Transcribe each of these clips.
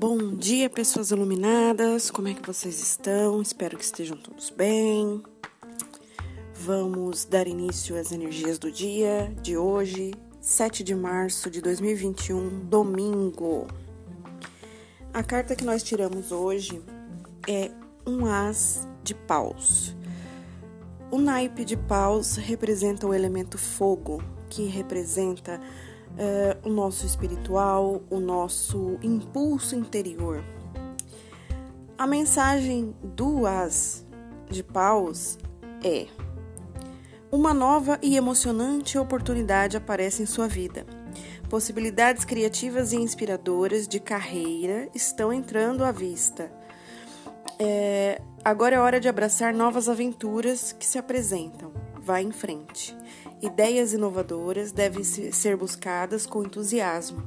Bom dia, pessoas iluminadas. Como é que vocês estão? Espero que estejam todos bem. Vamos dar início às energias do dia de hoje, 7 de março de 2021, domingo. A carta que nós tiramos hoje é um as de paus. O naipe de paus representa o elemento fogo, que representa uh, o nosso espiritual, o nosso impulso interior. A mensagem do As de Paus é: uma nova e emocionante oportunidade aparece em sua vida. Possibilidades criativas e inspiradoras de carreira estão entrando à vista. É, agora é hora de abraçar novas aventuras que se apresentam. Vá em frente. Ideias inovadoras devem ser buscadas com entusiasmo.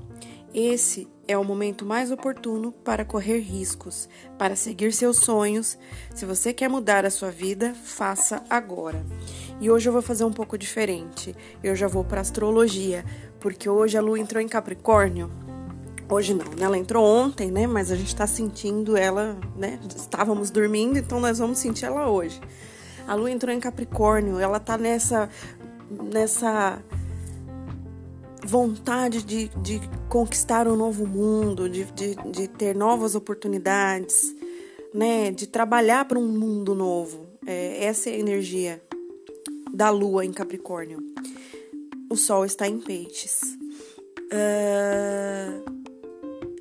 Esse é o momento mais oportuno para correr riscos, para seguir seus sonhos. Se você quer mudar a sua vida, faça agora. E hoje eu vou fazer um pouco diferente. Eu já vou para astrologia, porque hoje a lua entrou em Capricórnio. Hoje não, né? Ela entrou ontem, né? Mas a gente está sentindo ela, né? Estávamos dormindo, então nós vamos sentir ela hoje. A lua entrou em Capricórnio, ela tá nessa nessa vontade de, de conquistar um novo mundo, de, de, de ter novas oportunidades, né? De trabalhar para um mundo novo. É, essa é a energia da Lua em Capricórnio. O Sol está em Peixes. Uh,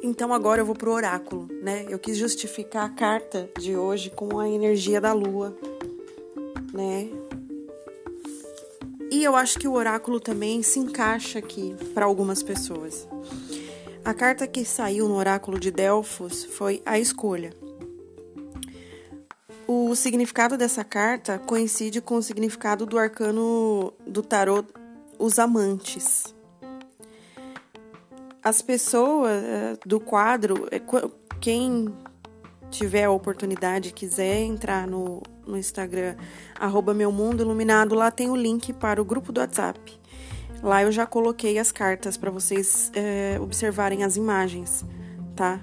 então agora eu vou pro oráculo, né? Eu quis justificar a carta de hoje com a energia da Lua, né? E eu acho que o oráculo também se encaixa aqui para algumas pessoas. A carta que saiu no oráculo de Delfos foi a escolha. O significado dessa carta coincide com o significado do arcano do tarot Os Amantes. As pessoas eh, do quadro, eh, quem tiver a oportunidade quiser entrar no, no Instagram, arroba meu mundo iluminado, lá tem o link para o grupo do WhatsApp. Lá eu já coloquei as cartas para vocês é, observarem as imagens, tá?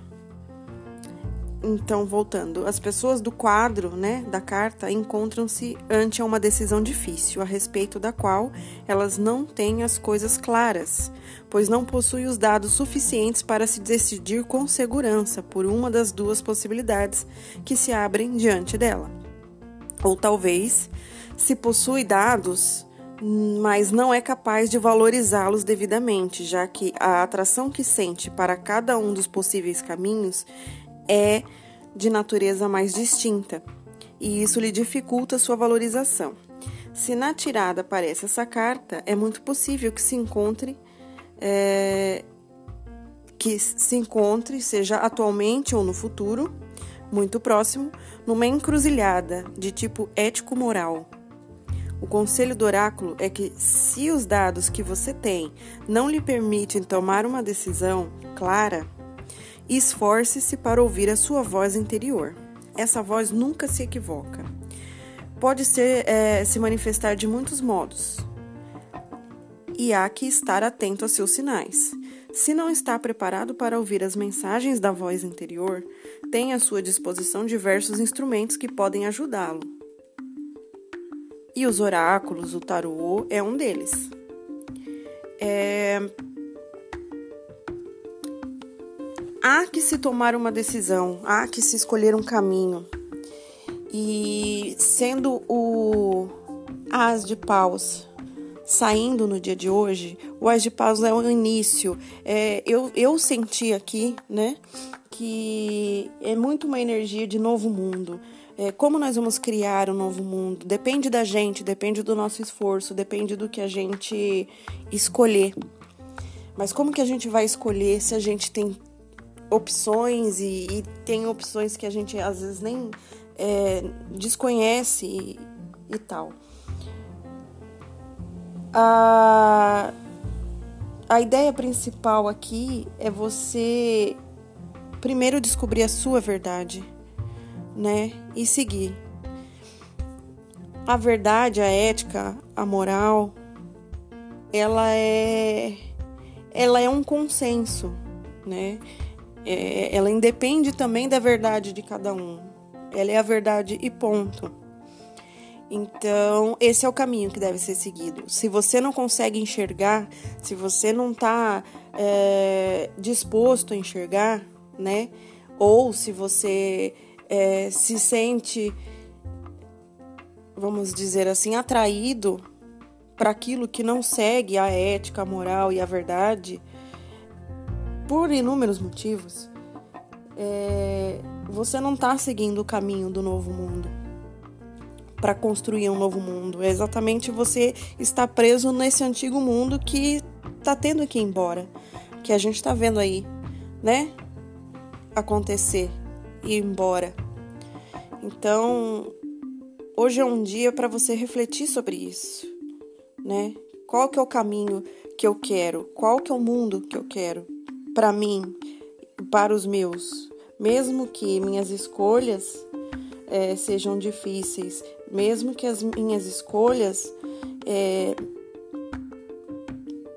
Então, voltando, as pessoas do quadro, né, da carta, encontram-se ante uma decisão difícil, a respeito da qual elas não têm as coisas claras, pois não possuem os dados suficientes para se decidir com segurança por uma das duas possibilidades que se abrem diante dela. Ou talvez, se possui dados, mas não é capaz de valorizá-los devidamente, já que a atração que sente para cada um dos possíveis caminhos é de natureza mais distinta, e isso lhe dificulta sua valorização. Se na tirada aparece essa carta, é muito possível que se encontre é, que se encontre, seja atualmente ou no futuro, muito próximo, numa encruzilhada de tipo ético-moral. O conselho do oráculo é que, se os dados que você tem não lhe permitem tomar uma decisão clara, Esforce-se para ouvir a sua voz interior. Essa voz nunca se equivoca. Pode ser, é, se manifestar de muitos modos. E há que estar atento a seus sinais. Se não está preparado para ouvir as mensagens da voz interior, tem à sua disposição diversos instrumentos que podem ajudá-lo. E os oráculos, o tarô, é um deles. É, há que se tomar uma decisão, há que se escolher um caminho. E sendo o As de Paus saindo no dia de hoje, o As de Paus é o início. É, eu, eu senti aqui, né, que é muito uma energia de novo mundo. É, como nós vamos criar um novo mundo? Depende da gente, depende do nosso esforço, depende do que a gente escolher. Mas como que a gente vai escolher se a gente tem opções e, e, tem opções que a gente às vezes nem é, desconhece e, e tal. A, a ideia principal aqui é você primeiro descobrir a sua verdade, né? E seguir. A verdade, a ética, a moral, ela é ela é um consenso, né? É, ela independe também da verdade de cada um. Ela é a verdade e ponto. Então, esse é o caminho que deve ser seguido. Se você não consegue enxergar, se você não está é, disposto a enxergar, né? Ou se você é, se sente, vamos dizer assim, atraído para aquilo que não segue a ética, a moral e a verdade, por inúmeros motivos, é, você não está seguindo o caminho do novo mundo para construir um novo mundo. É exatamente você está preso nesse antigo mundo que está tendo que ir embora, que a gente está vendo aí, né? Acontecer, ir embora. Então, hoje é um dia para você refletir sobre isso né? Qual que é o caminho que eu quero? Qual que é o mundo que eu quero para mim, para os meus? Mesmo que minhas escolhas é, sejam difíceis, mesmo que as minhas escolhas é,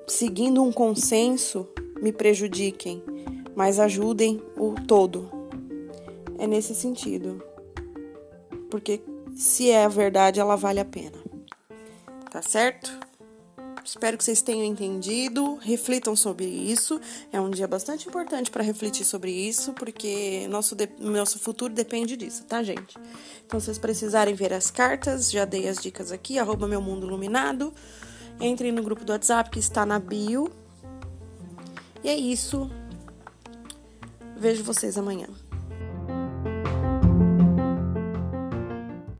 seguindo um consenso me prejudiquem, mas ajudem o todo. É nesse sentido. Porque se é a verdade, ela vale a pena. Tá certo? Espero que vocês tenham entendido, reflitam sobre isso. É um dia bastante importante para refletir sobre isso, porque nosso, de, nosso futuro depende disso, tá, gente? Então, se vocês precisarem ver as cartas, já dei as dicas aqui, arroba meu mundo iluminado. Entrem no grupo do WhatsApp que está na bio. E é isso. Vejo vocês amanhã.